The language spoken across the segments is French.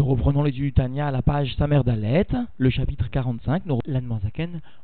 Nous reprenons l'étude du Tania à la page Samer Dalet, le chapitre 45. Nous, L'Anne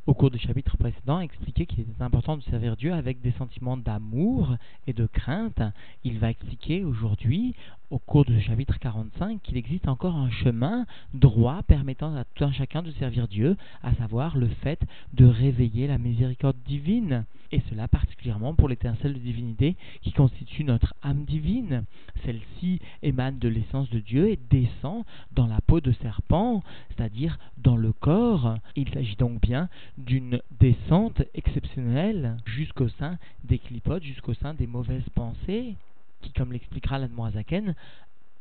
au cours du chapitre précédent, a expliqué qu'il était important de servir Dieu avec des sentiments d'amour et de crainte. Il va expliquer aujourd'hui, au cours du chapitre 45, qu'il existe encore un chemin droit permettant à tout un chacun de servir Dieu, à savoir le fait de réveiller la miséricorde divine. Et cela particulièrement pour l'étincelle de divinité qui constitue notre âme divine. Celle-ci émane de l'essence de Dieu et descend dans la peau de serpent, c'est-à-dire dans le corps. Il s'agit donc bien d'une descente exceptionnelle jusqu'au sein des clipotes, jusqu'au sein des mauvaises pensées, qui, comme l'expliquera l'Admoazaken,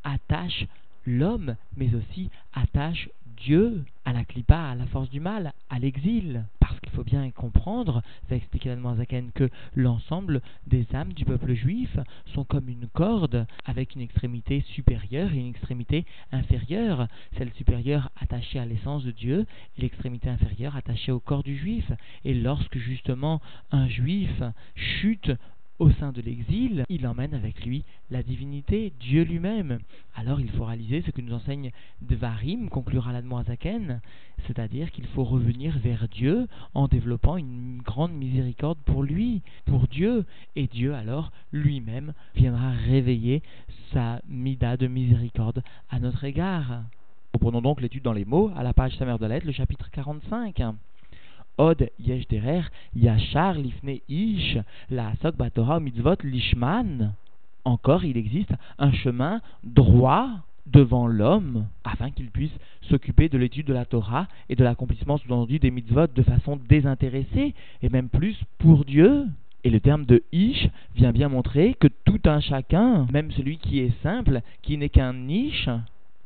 attachent l'homme, mais aussi attache Dieu à la clipa, à la force du mal, à l'exil. Parce qu'il faut bien comprendre, va expliquer Zaken, que l'ensemble des âmes du peuple juif sont comme une corde avec une extrémité supérieure et une extrémité inférieure. Celle supérieure attachée à l'essence de Dieu et l'extrémité inférieure attachée au corps du juif. Et lorsque justement un juif chute au sein de l'exil, il emmène avec lui la divinité, Dieu lui-même. Alors il faut réaliser ce que nous enseigne Dvarim, conclura l'Admoazaken, c'est-à-dire qu'il faut revenir vers Dieu en développant une grande miséricorde pour lui, pour Dieu, et Dieu alors lui-même viendra réveiller sa mida de miséricorde à notre égard. Reprenons donc l'étude dans les mots à la page Samer le chapitre 45. Od yesh derer yachar lifne ish la asok batora mitzvot lishman. Encore, il existe un chemin droit devant l'homme afin qu'il puisse s'occuper de l'étude de la Torah et de l'accomplissement sous-entendu des mitzvot de façon désintéressée et même plus pour Dieu. Et le terme de ish vient bien montrer que tout un chacun, même celui qui est simple, qui n'est qu'un niche,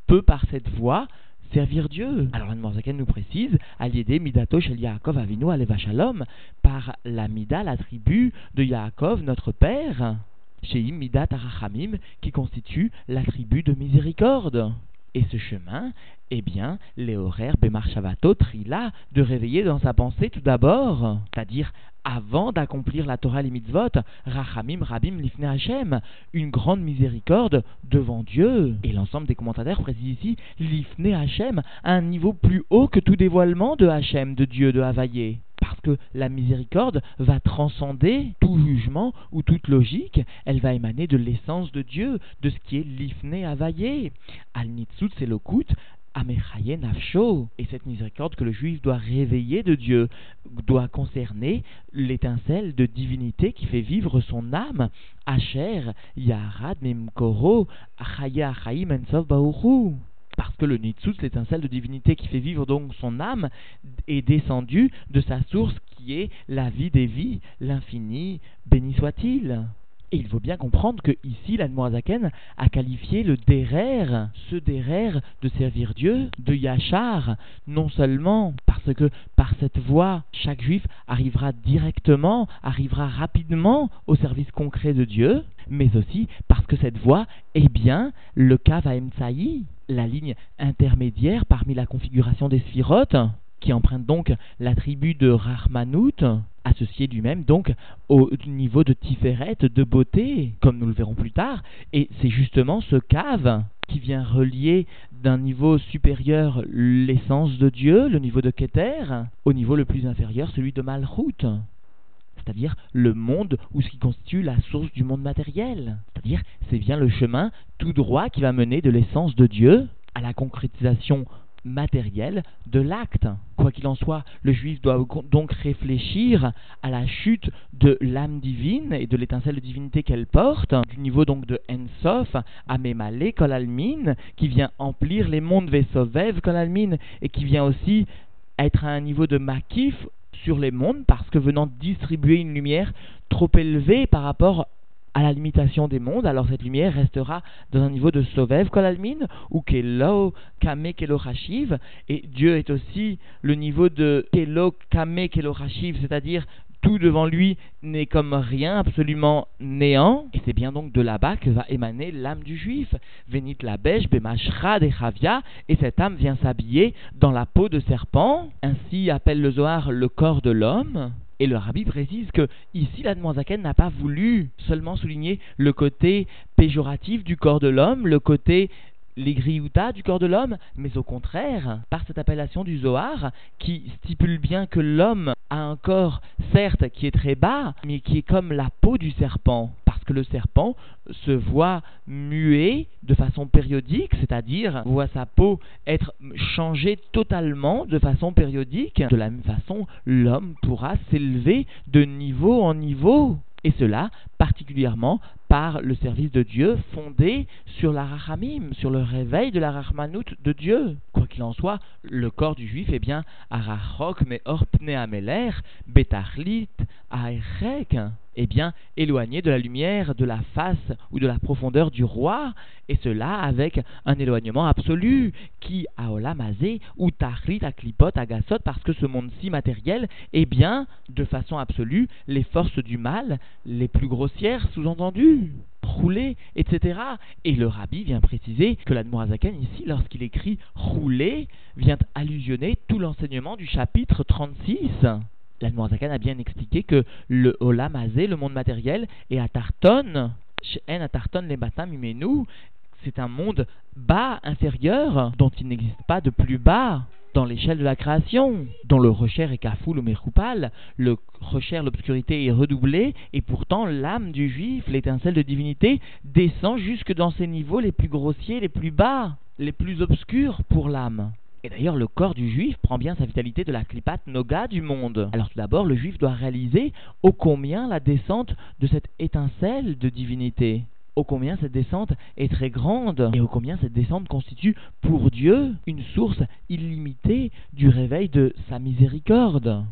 peut par cette voie servir Dieu. Alors Anne nous précise, Aliédé Midato Shel Yaakov Avinu Aleva Shalom, par la Mida, la tribu de Yaakov, notre père, chez Midat Arachamim, qui constitue la tribu de miséricorde. Et ce chemin, eh bien, les horaires Bemarshavato Trila, de réveiller dans sa pensée tout d'abord, c'est-à-dire avant d'accomplir la Torah les mitzvot, Rachamim Rabim Lifne Hashem, une grande miséricorde devant Dieu. Et l'ensemble des commentateurs précisent ici Lifne Hashem, un niveau plus haut que tout dévoilement de Hashem, de Dieu, de Havaïe. Parce que la miséricorde va transcender tout jugement ou toute logique, elle va émaner de l'essence de Dieu, de ce qui est l'ifne availlé. Al nitzut selokut, et cette miséricorde que le juif doit réveiller de Dieu doit concerner l'étincelle de divinité qui fait vivre son âme. Asher, Yarad, Memkoro, Achaya, parce que le Nitsut, l'étincelle de divinité qui fait vivre donc son âme, est descendu de sa source qui est la vie des vies, l'infini, béni soit-il. Et il faut bien comprendre que ici, l'Admoazaken a qualifié le derer, ce derer de servir Dieu, de yachar, non seulement parce que par cette voie, chaque juif arrivera directement, arrivera rapidement au service concret de Dieu, mais aussi parce que cette voie est bien le Kavaemtsaï, la ligne intermédiaire parmi la configuration des sphirotes, qui emprunte donc l'attribut de Rahmanout, associé lui-même donc au niveau de Tiferet, de beauté, comme nous le verrons plus tard, et c'est justement ce cave qui vient relier d'un niveau supérieur l'essence de Dieu, le niveau de Keter, au niveau le plus inférieur, celui de Malchut c'est-à-dire le monde ou ce qui constitue la source du monde matériel. C'est-à-dire c'est bien le chemin tout droit qui va mener de l'essence de Dieu à la concrétisation matériel de l'acte. Quoi qu'il en soit, le juif doit donc réfléchir à la chute de l'âme divine et de l'étincelle de divinité qu'elle porte, du niveau donc de Ensof à Memale Kolalmin, qui vient emplir les mondes Vesovev Kolalmin, et qui vient aussi être à un niveau de Makif sur les mondes, parce que venant distribuer une lumière trop élevée par rapport à la limitation des mondes, alors cette lumière restera dans un niveau de Sovev Kolalmin ou Kelo Kame Kelo Hashiv, et Dieu est aussi le niveau de Kelo Kame Kelo Hashiv, c'est-à-dire tout devant lui n'est comme rien, absolument néant, et c'est bien donc de là-bas que va émaner l'âme du juif. Venit la bêche, bemashra de Chavia, et cette âme vient s'habiller dans la peau de serpent, ainsi appelle le Zohar le corps de l'homme. Et le rabbi précise que ici l'Admoisaken n'a pas voulu seulement souligner le côté péjoratif du corps de l'homme, le côté les grioutas du corps de l'homme, mais au contraire, par cette appellation du Zohar, qui stipule bien que l'homme a un corps, certes, qui est très bas, mais qui est comme la peau du serpent, le serpent se voit muet de façon périodique, c'est-à-dire voit sa peau être changée totalement de façon périodique. De la même façon, l'homme pourra s'élever de niveau en niveau. Et cela particulièrement par le service de Dieu fondé sur la rachamim, sur le réveil de la rachmanout de Dieu. Quoi qu'il en soit, le corps du juif est bien arachok me orpne ameler, betachlit, aerek, est bien éloigné de la lumière, de la face ou de la profondeur du roi, et cela avec un éloignement absolu, qui a olamazé ou tachlit aklipot agasot, parce que ce monde-ci matériel est bien, de façon absolue, les forces du mal les plus grossières sous-entendues rouler, etc. Et le rabbi vient préciser que l'Admorazaken, ici, lorsqu'il écrit rouler, vient allusionner tout l'enseignement du chapitre 36. L'Admorazakan a bien expliqué que le Olam le monde matériel, est à Tarton, à Tarton les Batam c'est un monde bas, inférieur, dont il n'existe pas de plus bas dans l'échelle de la création, dont le recher est kafoul ou mechoupal, le recher, l'obscurité est redoublée, et pourtant l'âme du juif, l'étincelle de divinité, descend jusque dans ses niveaux les plus grossiers, les plus bas, les plus obscurs pour l'âme. Et d'ailleurs, le corps du juif prend bien sa vitalité de la klipat noga du monde. Alors tout d'abord, le juif doit réaliser ô combien la descente de cette étincelle de divinité. Ô combien cette descente est très grande. Et ô combien cette descente constitue pour Dieu une source illimitée du réveil de sa miséricorde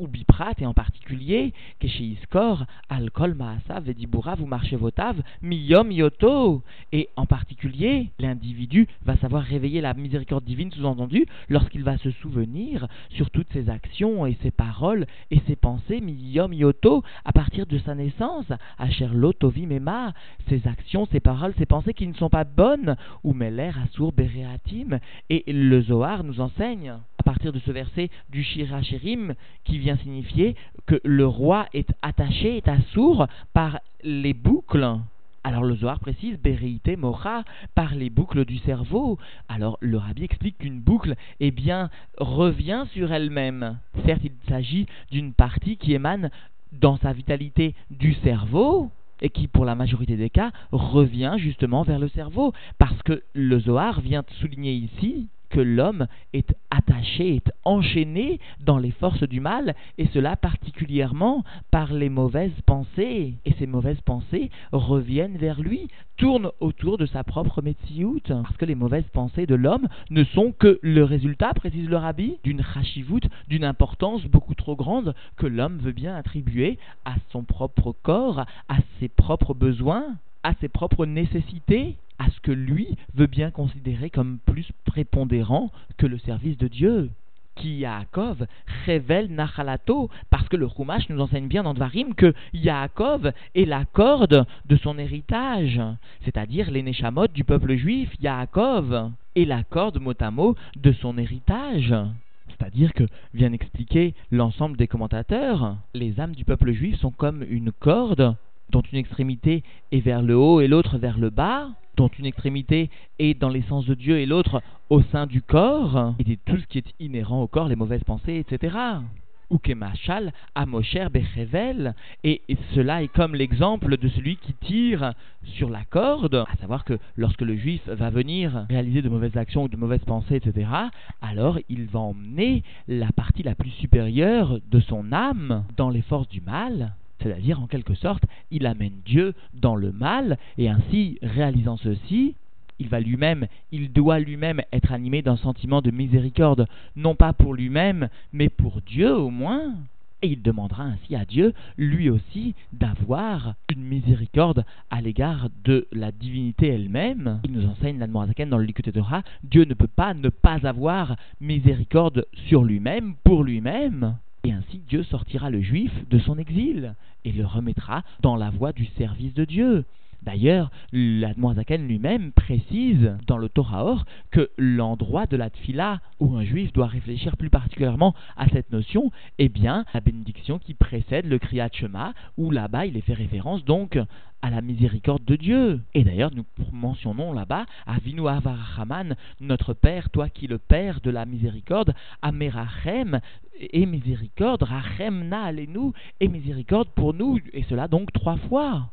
ou biprat, et en particulier, Iskor, Alkol Maasav, Vedibura, vous marchez votav, Miyom Yoto. Et en particulier, l'individu va savoir réveiller la miséricorde divine, sous-entendu, lorsqu'il va se souvenir sur toutes ses actions et ses paroles et ses pensées, Miyom Yoto, à partir de sa naissance, Asher Lotovi Mema, ses actions, ses paroles, ses pensées qui ne sont pas bonnes, ou Meler Asur Bereatim. Et le Zohar nous enseigne, partir de ce verset du Shirachirim, qui vient signifier que le roi est attaché, est assourd par les boucles. Alors le Zohar précise Béréité Mocha par les boucles du cerveau. Alors le rabbi explique qu'une boucle, eh bien, revient sur elle-même. Certes, il s'agit d'une partie qui émane dans sa vitalité du cerveau, et qui, pour la majorité des cas, revient justement vers le cerveau. Parce que le Zohar vient souligner ici que l'homme est attaché, est enchaîné dans les forces du mal, et cela particulièrement par les mauvaises pensées. Et ces mauvaises pensées reviennent vers lui, tournent autour de sa propre métiout, parce que les mauvaises pensées de l'homme ne sont que le résultat, précise le rabbi, d'une rachivout, d'une importance beaucoup trop grande que l'homme veut bien attribuer à son propre corps, à ses propres besoins, à ses propres nécessités à ce que lui veut bien considérer comme plus prépondérant que le service de Dieu. Qui Yaakov révèle Nachalato, parce que le Chumash nous enseigne bien dans Dvarim que Yaakov est la corde de son héritage, c'est-à-dire les Neshamot du peuple juif, Yaakov, est la corde mot à mot de son héritage. C'est-à-dire que, vient expliquer l'ensemble des commentateurs, les âmes du peuple juif sont comme une corde dont une extrémité est vers le haut et l'autre vers le bas, dont une extrémité est dans l'essence de Dieu et l'autre au sein du corps, et tout ce qui est inhérent au corps, les mauvaises pensées, etc. Ou Kemachal, Amosher Bechevel, et cela est comme l'exemple de celui qui tire sur la corde, à savoir que lorsque le juif va venir réaliser de mauvaises actions ou de mauvaises pensées, etc., alors il va emmener la partie la plus supérieure de son âme dans les forces du mal, c'est-à-dire, en quelque sorte, il amène Dieu dans le mal, et ainsi, réalisant ceci, il va lui-même, il doit lui-même être animé d'un sentiment de miséricorde, non pas pour lui-même, mais pour Dieu au moins. Et il demandera ainsi à Dieu, lui aussi, d'avoir une miséricorde à l'égard de la divinité elle-même. Il nous enseigne la dans le Likute Torah, Dieu ne peut pas ne pas avoir miséricorde sur lui-même, pour lui-même. Et ainsi Dieu sortira le juif de son exil et le remettra dans la voie du service de Dieu. D'ailleurs, l'Admoisaken lui-même précise dans le Torah que l'endroit de la tfila où un juif doit réfléchir plus particulièrement à cette notion, est bien la bénédiction qui précède le Kriyat Shema, où là-bas il est fait référence donc à la miséricorde de Dieu. Et d'ailleurs, nous mentionnons là-bas Avinu Avarachaman, notre Père, toi qui le Père de la miséricorde, Amerachem et miséricorde, Rachem na alenu et miséricorde pour nous, et cela donc trois fois.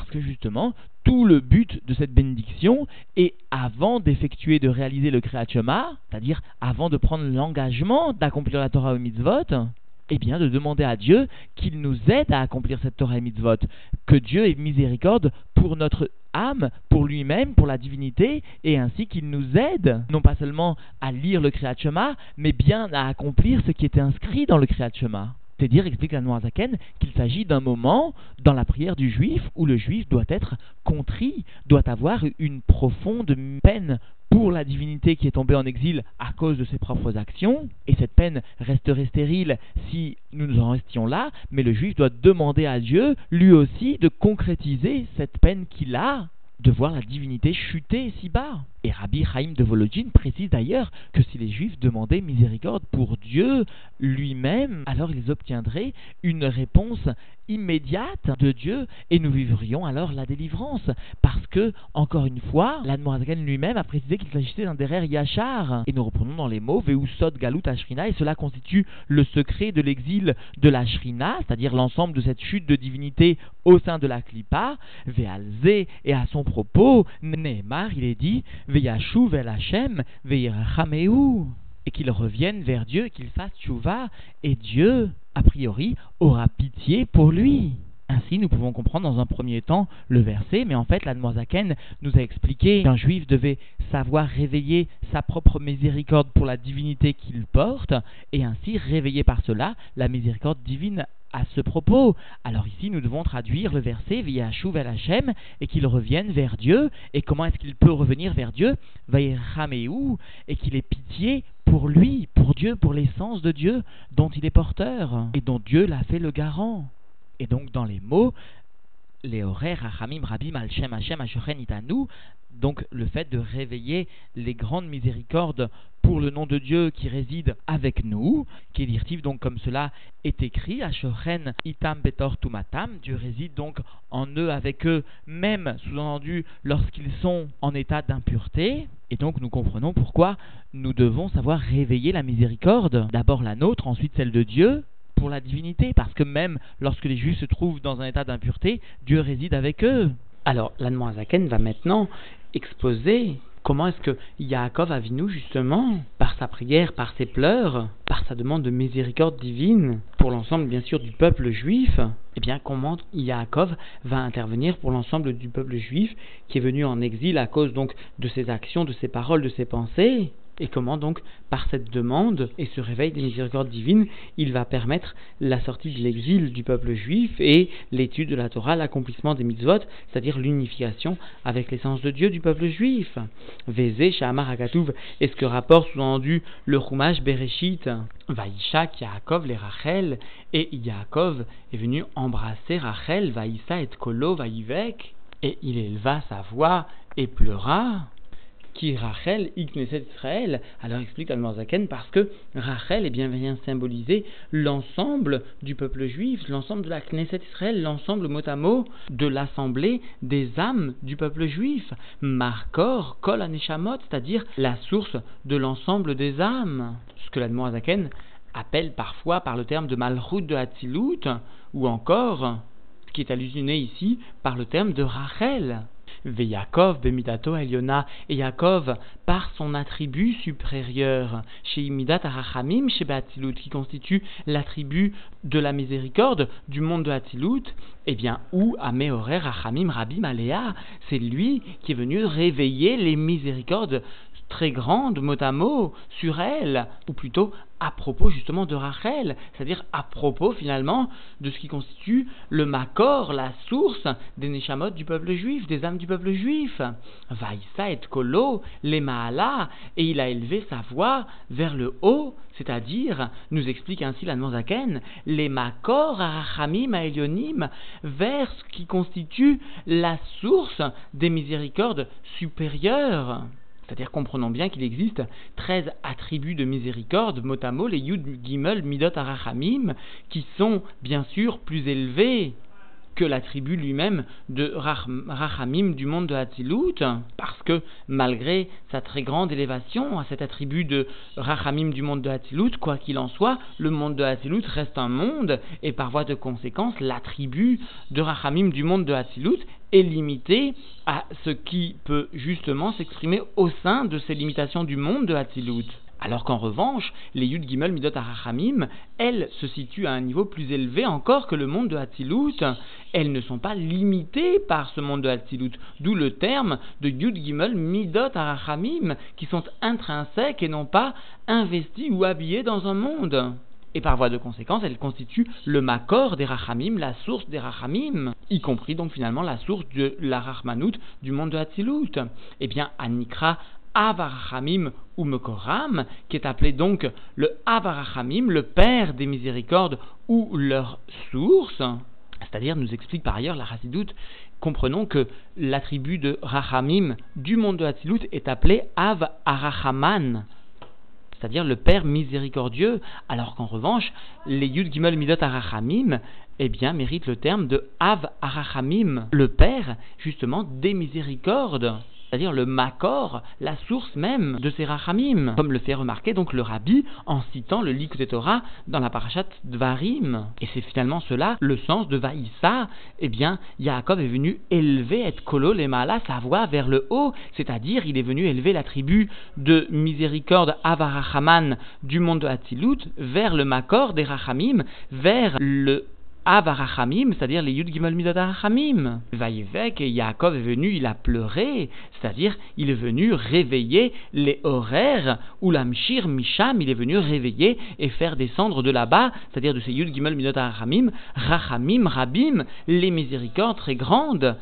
Parce que justement, tout le but de cette bénédiction est avant d'effectuer, de réaliser le Kriyat c'est-à-dire avant de prendre l'engagement d'accomplir la Torah au mitzvot, eh bien, de demander à Dieu qu'il nous aide à accomplir cette Torah et mitzvot, que Dieu ait miséricorde pour notre âme, pour lui-même, pour la divinité, et ainsi qu'il nous aide, non pas seulement à lire le Kriyat Shema, mais bien à accomplir ce qui était inscrit dans le Kriyat Shema. C'est-à-dire, explique la Noirzaken, qu'il s'agit d'un moment dans la prière du juif où le juif doit être contrit, doit avoir une profonde peine pour la divinité qui est tombée en exil à cause de ses propres actions, et cette peine resterait stérile si nous en restions là, mais le juif doit demander à Dieu, lui aussi, de concrétiser cette peine qu'il a de voir la divinité chuter si bas. Et Rabbi Chaim de Volodjin précise d'ailleurs que si les Juifs demandaient miséricorde pour Dieu lui-même, alors ils obtiendraient une réponse immédiate de Dieu et nous vivrions alors la délivrance. Parce que, encore une fois, l'Admorazaken lui-même a précisé qu'il s'agissait d'un derer Yachar. Et nous reprenons dans les mots Veusod Galut Ashrina et cela constitue le secret de l'exil de la Shrina, c'est-à-dire l'ensemble de cette chute de divinité au sein de la Klippa. Vealze et à son propos, Nehemar, il est dit El Hashem, et qu'il revienne vers Dieu, qu'il fasse tchouva, et Dieu, a priori, aura pitié pour lui. Ainsi, nous pouvons comprendre dans un premier temps le verset, mais en fait, l'Admoisaken nous a expliqué qu'un juif devait savoir réveiller sa propre miséricorde pour la divinité qu'il porte, et ainsi réveiller par cela la miséricorde divine à ce propos. Alors ici, nous devons traduire le verset via Shuv el Hashem et qu'il revienne vers Dieu. Et comment est-ce qu'il peut revenir vers Dieu? Et qu'il ait pitié pour lui, pour Dieu, pour l'essence de Dieu dont il est porteur et dont Dieu l'a fait le garant. Et donc dans les mots, les horaires Rachamim Rabim Al Shem Hashem Itanu, donc le fait de réveiller les grandes miséricordes pour le nom de Dieu qui réside avec nous, qui est donc comme cela est écrit, Ashochen Itam Betor Tumatam, Dieu réside donc en eux avec eux, même sous-entendu lorsqu'ils sont en état d'impureté, et donc nous comprenons pourquoi nous devons savoir réveiller la miséricorde, d'abord la nôtre, ensuite celle de Dieu, pour la divinité, parce que même lorsque les Juifs se trouvent dans un état d'impureté, Dieu réside avec eux. Alors, l'Anmoazaken va maintenant exposer comment est-ce que Yaakov Avinu, justement, par sa prière, par ses pleurs, par sa demande de miséricorde divine, pour l'ensemble, bien sûr, du peuple juif, eh bien, comment Yaakov va intervenir pour l'ensemble du peuple juif qui est venu en exil à cause donc de ses actions, de ses paroles, de ses pensées? Et comment donc, par cette demande et ce réveil des miséricordes divines, il va permettre la sortie de l'exil du peuple juif et l'étude de la Torah, l'accomplissement des mitzvot, c'est-à-dire l'unification avec l'essence de Dieu du peuple juif. Vézé, Shamar Akatouv, est ce que rapporte sous-entendu le Chumash Bereshit. Vaïchak, Yaakov, les Rachel, et Yaakov est venu embrasser Rachel, Vaïssa et Kolo, Vaïvek, et il éleva sa voix et pleura qui Rachel, Ikneset Israël. Alors explique Al-Morzaken parce que Rachel est bien vient symboliser l'ensemble du peuple juif, l'ensemble de la Knesset Israël, l'ensemble mot à mot de l'assemblée des âmes du peuple juif. Markor, Kol Aneshamot, c'est-à-dire la source de l'ensemble des âmes. Ce que l'Admorazaken appelle parfois par le terme de Malchut de Hatzilut, ou encore, ce qui est allusionné ici, par le terme de Rachel. Yaakov Bemidato Eliona, et Yaakov, par son attribut supérieur, chez Imidat Arachamim, chez Batilut, qui constitue l'attribut de la miséricorde du monde de Hatilut, eh bien, où Ameorer Rachamim Rabbi Malea, c'est lui qui est venu réveiller les miséricordes très grandes, mot à mot, sur elle, ou plutôt à propos justement de Rachel, c'est-à-dire à propos finalement de ce qui constitue le Makor, la source des Neshamot du peuple juif, des âmes du peuple juif. Vaïsa et Kolo, les Maala, et il a élevé sa voix vers le haut, c'est-à-dire, nous explique ainsi la Zaken, les Makor, Arachamim, Aelionim, vers ce qui constitue la source des miséricordes supérieures. C'est-à-dire, comprenons bien qu'il existe 13 attributs de miséricorde, mot à mot, Yud, Gimel, Midot, Arachamim, qui sont bien sûr plus élevés que l'attribut lui-même de Rachamim du monde de Hatzilut, parce que malgré sa très grande élévation à cet attribut de Rachamim du monde de Hatzilut, quoi qu'il en soit, le monde de Hatzilut reste un monde, et par voie de conséquence, l'attribut de Rachamim du monde de Hatzilut est limité à ce qui peut justement s'exprimer au sein de ces limitations du monde de Hatzilut. Alors qu'en revanche, les Yud Gimel Midot Arachamim, elles se situent à un niveau plus élevé encore que le monde de Hatzilut. Elles ne sont pas limitées par ce monde de Hatzilut, d'où le terme de Yud Gimel Midot Arachamim, qui sont intrinsèques et non pas investis ou habillés dans un monde. Et par voie de conséquence, elles constituent le makor des rachamim, la source des rachamim, y compris donc finalement la source de la rachmanout du monde de Hatzilut. Eh bien, Anikra Avarachamim ou Mekoram, qui est appelé donc le Avarachamim, le Père des miséricordes ou leur source. C'est-à-dire, nous explique par ailleurs la Chassidoute, comprenons que l'attribut de Rachamim du monde de Hatzilut est appelé Av Arachaman, c'est-à-dire le Père miséricordieux, alors qu'en revanche, les Yud Gimel Midot Arachamim, eh bien, méritent le terme de Av Arachamim, le Père, justement, des miséricordes c'est-à-dire le makor, la source même de ces rachamim, comme le fait remarquer donc le rabbi en citant le lik de Torah dans la parashat Dvarim. Et c'est finalement cela le sens de Vaïssa. Eh bien, Yaakov est venu élever et kolo les malas, sa voix vers le haut, c'est-à-dire il est venu élever la tribu de miséricorde Avarachaman du monde de Hatzilut vers le makor des rachamim, vers le Avarachamim, c'est-à-dire les Yud Gimel Midot Arachamim. Vaïvek, Yaakov est venu, il a pleuré, c'est-à-dire il est venu réveiller les horaires, ou l'Amshir Misham, il est venu réveiller et faire descendre de là-bas, c'est-à-dire de ces Yud Gimel Midot Arachamim, Rachamim, Rabim, les miséricordes très grandes,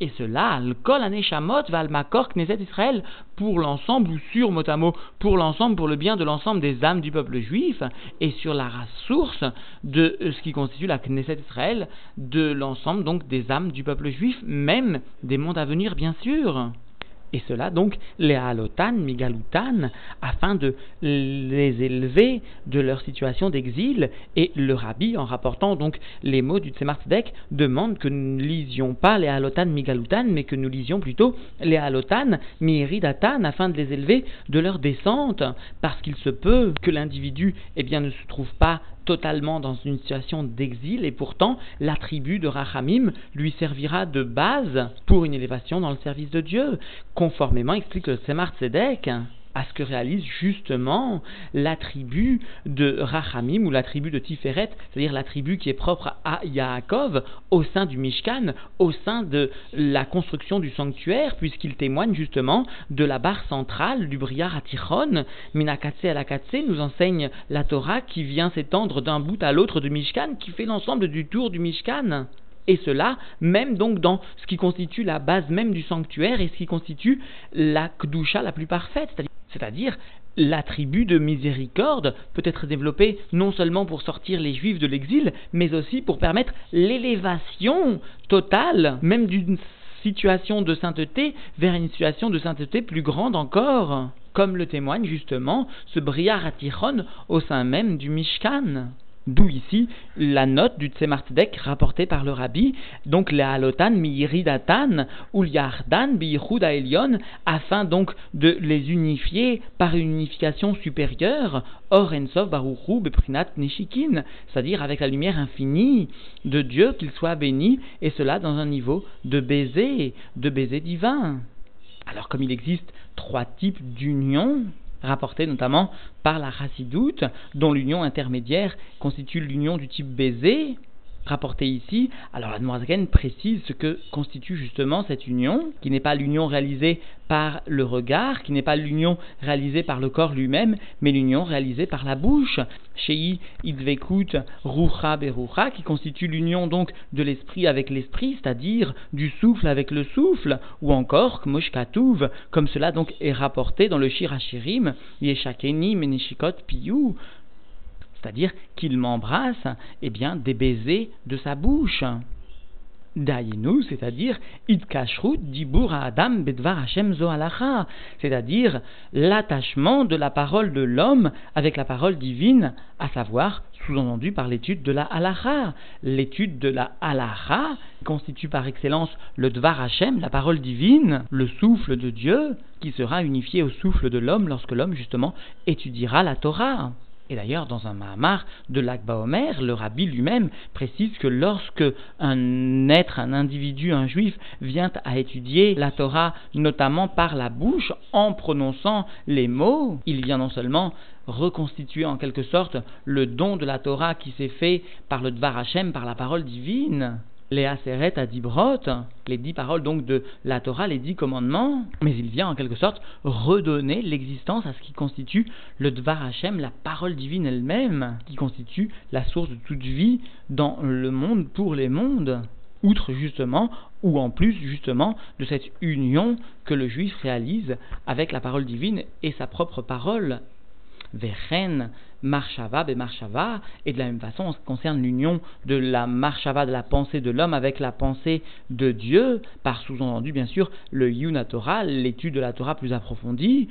et cela, le kol aneshamot val makor kneset Israël, pour l'ensemble ou sur motamo, pour l'ensemble, pour le bien de l'ensemble des âmes du peuple juif, et sur la source de ce qui constitue la knesset Israël, de l'ensemble donc des âmes du peuple juif, même des mondes à venir bien sûr et cela donc les halotan, migalutan, afin de les élever de leur situation d'exil. Et le rabbi, en rapportant donc les mots du Tzemar demande que nous ne lisions pas les halotan, migalutan, mais que nous lisions plutôt les halotan, miridatan, afin de les élever de leur descente, parce qu'il se peut que l'individu eh bien, ne se trouve pas totalement dans une situation d'exil et pourtant l'attribut de Rachamim lui servira de base pour une élévation dans le service de Dieu, conformément explique le Semar à ce que réalise justement l'attribut de Rachamim ou l'attribut de Tiferet, c'est-à-dire l'attribut qui est propre à Yaakov au sein du Mishkan, au sein de la construction du sanctuaire, puisqu'il témoigne justement de la barre centrale du Briar Atichon. Minakatse à la nous enseigne la Torah qui vient s'étendre d'un bout à l'autre du Mishkan, qui fait l'ensemble du tour du Mishkan. Et cela, même donc dans ce qui constitue la base même du sanctuaire et ce qui constitue la Kdusha la plus parfaite, c'est-à-dire l'attribut de miséricorde peut être développé non seulement pour sortir les juifs de l'exil, mais aussi pour permettre l'élévation totale, même d'une situation de sainteté vers une situation de sainteté plus grande encore, comme le témoigne justement ce Briar Atichon au sein même du Mishkan. D'où ici la note du Tzemartdek rapportée par le rabbi, donc le halotan miyiridatan ou yardan biyichuda elion, afin donc de les unifier par une unification supérieure, or ensov baruchu beprinat nishikin, c'est-à-dire avec la lumière infinie de Dieu, qu'il soit béni, et cela dans un niveau de baiser, de baiser divin. Alors comme il existe trois types d'union, rapporté notamment par la chassidoute, dont l'union intermédiaire constitue l'union du type baiser, rapportée ici, alors la Zaken précise ce que constitue justement cette union, qui n'est pas l'union réalisée par le regard, qui n'est pas l'union réalisée par le corps lui-même, mais l'union réalisée par la bouche. Shei idvekut rucha berucha, qui constitue l'union donc de l'esprit avec l'esprit, c'est-à-dire du souffle avec le souffle, ou encore kmoshkatuv, comme cela donc est rapporté dans le Shirachirim, yeshakeni menishikot piyu, c'est-à-dire qu'il m'embrasse, eh bien, des baisers de sa bouche. Dayinu, c'est-à-dire Idkashrut Dibur Adam Bedvar Hashem Zoalacha, c'est-à-dire l'attachement de la parole de l'homme avec la parole divine, à savoir sous-entendu par l'étude de la halacha. L'étude de la halacha constitue par excellence le Dvar Hashem, la parole divine, le souffle de Dieu, qui sera unifié au souffle de l'homme lorsque l'homme justement étudiera la Torah. Et d'ailleurs, dans un Mahamar de l'Akba Omer, le rabbi lui-même précise que lorsque un être, un individu, un juif vient à étudier la Torah, notamment par la bouche, en prononçant les mots, il vient non seulement reconstituer en quelque sorte le don de la Torah qui s'est fait par le Dvar Hashem, par la parole divine, les Aseret à Dibrot, les dix paroles donc de la Torah, les dix commandements, mais il vient en quelque sorte redonner l'existence à ce qui constitue le Dvar Hashem, la parole divine elle-même, qui constitue la source de toute vie dans le monde pour les mondes outre justement, ou en plus justement, de cette union que le juif réalise avec la parole divine et sa propre parole. Vechen, Marshava, Marshava, et de la même façon, en ce qui concerne l'union de la Marshava, de la pensée de l'homme avec la pensée de Dieu, par sous-entendu, bien sûr, le Yuna Torah, l'étude de la Torah plus approfondie,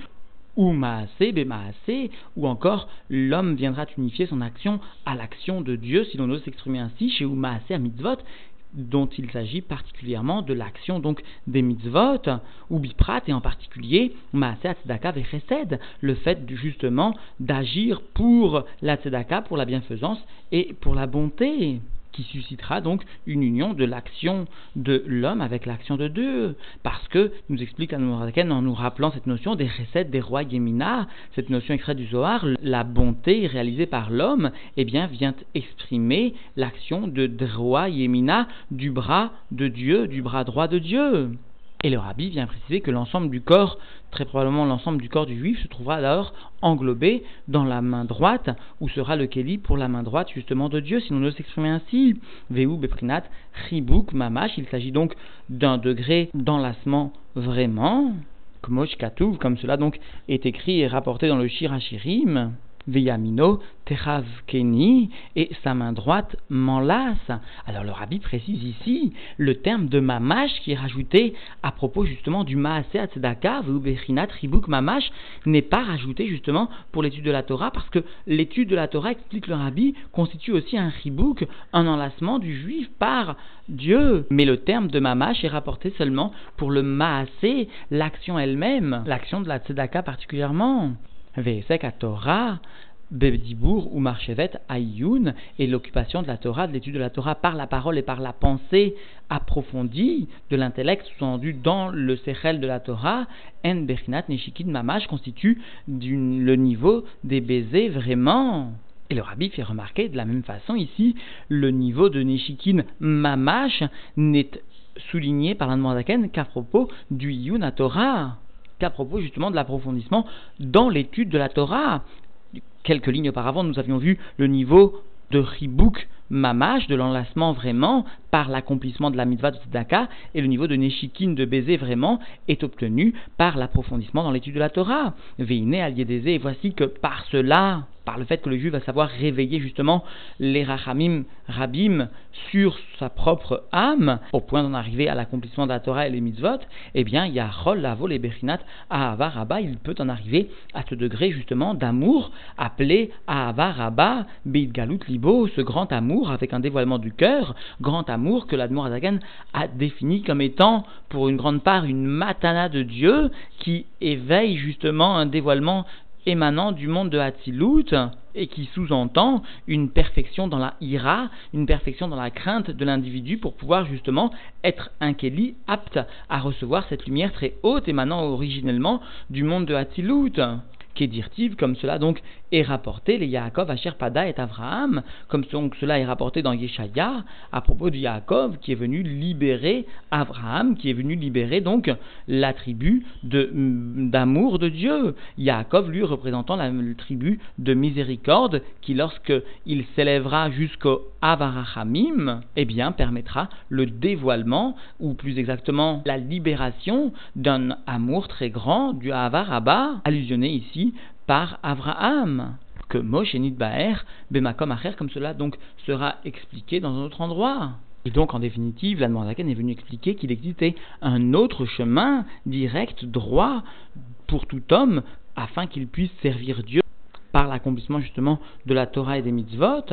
ou Maase, Bemaase, ou encore l'homme viendra unifier son action à l'action de Dieu, si l'on ose s'exprimer ainsi, chez Umaase à Mitzvot, dont il s'agit particulièrement de l'action donc des mitzvot ou biprat et en particulier maaser tzedaka le fait justement d'agir pour la tzedaka, pour la bienfaisance et pour la bonté qui suscitera donc une union de l'action de l'homme avec l'action de Dieu. Parce que, nous explique Anouaraken en nous rappelant cette notion des recettes des rois Gemina, cette notion extraite du Zohar, la bonté réalisée par l'homme, eh bien, vient exprimer l'action de roi Yemina, du bras de Dieu, du bras droit de Dieu. Et le rabbi vient préciser que l'ensemble du corps, très probablement l'ensemble du corps du juif, se trouvera alors englobé dans la main droite, où sera le keli pour la main droite justement de Dieu, si l'on veut s'exprimer ainsi. Veu beprinat chibuk mamash, il s'agit donc d'un degré d'enlacement vraiment, comme cela donc est écrit et rapporté dans le Shirachirim. Veyamino, Techav Keni, et sa main droite m'enlace. Alors le rabbi précise ici le terme de mamash qui est rajouté à propos justement du maaseh atzedaka, Veubechinat Ribuk mamash, n'est pas rajouté justement pour l'étude de la Torah, parce que l'étude de la Torah, explique le rabbi, constitue aussi un ribuk, un enlacement du juif par Dieu. Mais le terme de mamash est rapporté seulement pour le maaseh, l'action elle-même, l'action de la tzedaka particulièrement. Ve'esek Torah, Bedibour ou Marchevet Ayoun, et l'occupation de la Torah, de l'étude de la Torah par la parole et par la pensée approfondie de l'intellect sous-entendu dans le Sechel de la Torah, En Bechinat Neshikin Mamash constitue le niveau des baisers vraiment. Et le rabbi fait remarquer de la même façon ici, le niveau de Neshikin Mamash n'est souligné par l'Anmoazaken qu'à propos du Yuna Torah à propos justement de l'approfondissement dans l'étude de la Torah. Quelques lignes auparavant, nous avions vu le niveau de Ribouk Mamash, de l'enlacement vraiment, par l'accomplissement de la mitzvah de Tzedaka, et le niveau de Neshikin, de baiser vraiment, est obtenu par l'approfondissement dans l'étude de la Torah. Veine et voici que par cela, par le fait que le juif va savoir réveiller justement les rachamim rabim sur sa propre âme, au point d'en arriver à l'accomplissement de la Torah et les mitzvot, eh bien, il y a Rol, Lavo, les Bechinat, Ahava, Rabba, il peut en arriver à ce degré justement d'amour, appelé Ahava, Rabba, Beit Galut, Libo, ce grand amour avec un dévoilement du cœur, grand amour que l'Admour Azagan a défini comme étant, pour une grande part, une matana de Dieu qui éveille justement un dévoilement émanant du monde de Hatzilut et qui sous-entend une perfection dans la ira, une perfection dans la crainte de l'individu pour pouvoir justement être un Keli apte à recevoir cette lumière très haute émanant originellement du monde de Hatzilut. Kedirtiv, comme cela donc est rapporté, les Yaakov, Asher Pada et Avraham, comme cela est rapporté dans Yeshaya, à propos de Yaakov qui est venu libérer Abraham, qui est venu libérer donc la tribu d'amour de, Dieu. Yaakov, lui, représentant la, tribu de miséricorde, qui lorsque il s'élèvera jusqu'au Avarachamim, eh bien, permettra le dévoilement, ou plus exactement la libération d'un amour très grand, du Avarabba, allusionné ici par Abraham que Moshe Nidbaer, Bemakom Acher, comme cela donc sera expliqué dans un autre endroit. Et donc, en définitive, la Zaken est venu expliquer qu'il existait un autre chemin direct, droit, pour tout homme, afin qu'il puisse servir Dieu par l'accomplissement justement de la Torah et des mitzvot,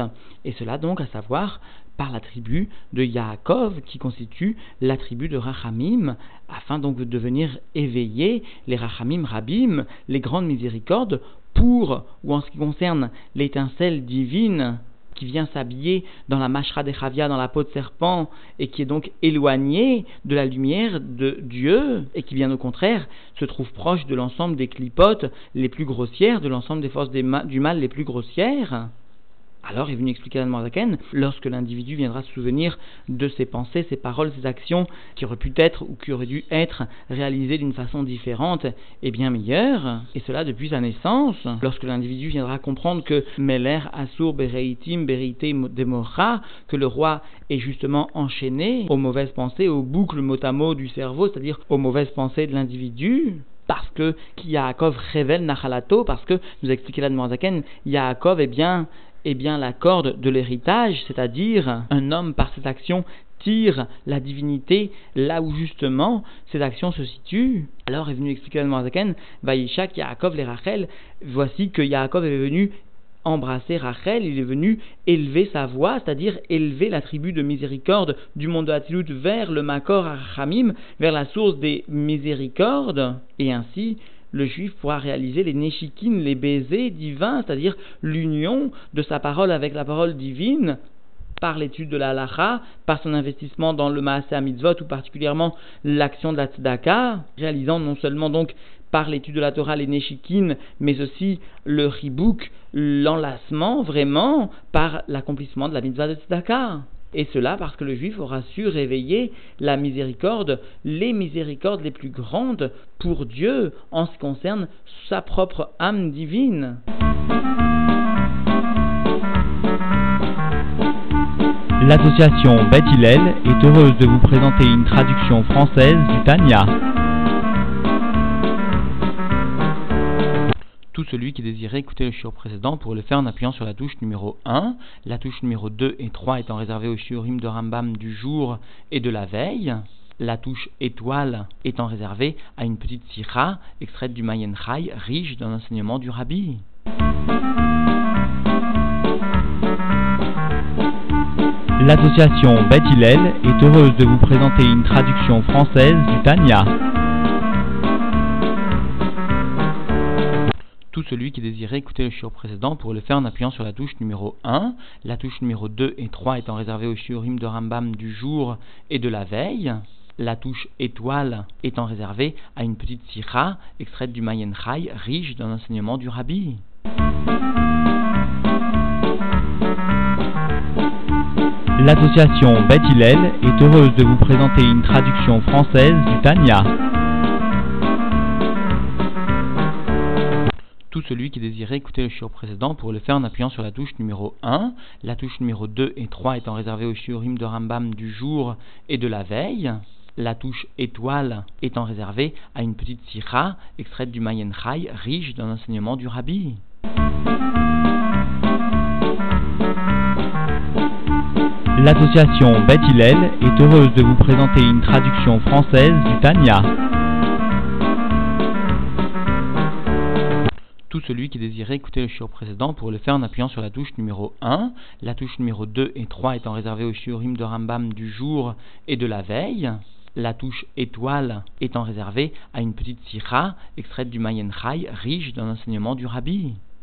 et cela donc à savoir par la tribu de Yaakov qui constitue la tribu de Rachamim, afin donc de devenir éveiller les Rachamim Rabim, les grandes miséricordes, pour, ou en ce qui concerne l'étincelle divine qui vient s'habiller dans la mashra de Chavia, dans la peau de serpent, et qui est donc éloigné de la lumière de Dieu, et qui bien au contraire se trouve proche de l'ensemble des clipotes les plus grossières, de l'ensemble des forces du mal les plus grossières. Alors il est venu expliquer à Zaken, lorsque l'individu viendra se souvenir de ses pensées, ses paroles, ses actions qui auraient pu être ou qui auraient dû être réalisées d'une façon différente et bien meilleure, et cela depuis sa naissance, lorsque l'individu viendra comprendre que Meler Asur Bereitim Berité Demora, que le roi est justement enchaîné aux mauvaises pensées, aux boucles mot à mot du cerveau, c'est-à-dire aux mauvaises pensées de l'individu, parce que Yaakov révèle Nachalato, parce que, nous a expliqué la Zaken, Yaakov, eh bien, eh bien la corde de l'héritage, c'est-à-dire un homme par cette action tire la divinité là où justement ces actions se situent. Alors est venu expliquer à Zaken, Vaïchak, Yaakov, les Rachel, voici que Yaakov est venu embrasser Rachel, il est venu élever sa voix, c'est-à-dire élever la tribu de miséricorde du monde de Hatilut vers le Makor Arachamim, vers la source des miséricordes, et ainsi le juif pourra réaliser les neshikines, les baisers divins, c'est-à-dire l'union de sa parole avec la parole divine, par l'étude de la halacha, par son investissement dans le maaseh mitzvot ou particulièrement l'action de la tzedaka, réalisant non seulement donc par l'étude de la Torah les neshikines, mais aussi le ribouk, l'enlacement vraiment par l'accomplissement de la mitzvah de tzedaka. Et cela parce que le juif aura su réveiller la miséricorde, les miséricordes les plus grandes pour Dieu en ce qui concerne sa propre âme divine. L'association Beth est heureuse de vous présenter une traduction française du Tanya. Tout celui qui désirait écouter le shiur précédent pour le faire en appuyant sur la touche numéro 1. La touche numéro 2 et 3 étant réservées au shiurim de Rambam du jour et de la veille. La touche étoile étant réservée à une petite sira extraite du Mayen Chai, riche d'un enseignement du Rabbi. L'association Beth est heureuse de vous présenter une traduction française du Tanya. Tout celui qui désirait écouter le shiur précédent pour le faire en appuyant sur la touche numéro 1. La touche numéro 2 et 3 étant réservées au shiurim de Rambam du jour et de la veille. La touche étoile étant réservée à une petite sira extraite du Mayen Chai, riche d'un enseignement du Rabbi. L'association Beth est heureuse de vous présenter une traduction française du Tanya. Tout celui qui désirait écouter le shiur précédent pour le faire en appuyant sur la touche numéro 1. La touche numéro 2 et 3 étant réservées au shiurim de Rambam du jour et de la veille. La touche étoile étant réservée à une petite sira extraite du Mayen Chai, riche d'un enseignement du Rabbi. L'association Beth est heureuse de vous présenter une traduction française du Tanya. Tout celui qui désirait écouter le shiur précédent pour le faire en appuyant sur la touche numéro 1. La touche numéro 2 et 3 étant réservées au shiurim de Rambam du jour et de la veille. La touche étoile étant réservée à une petite sira extraite du Mayen Chai, riche d'un enseignement du Rabbi.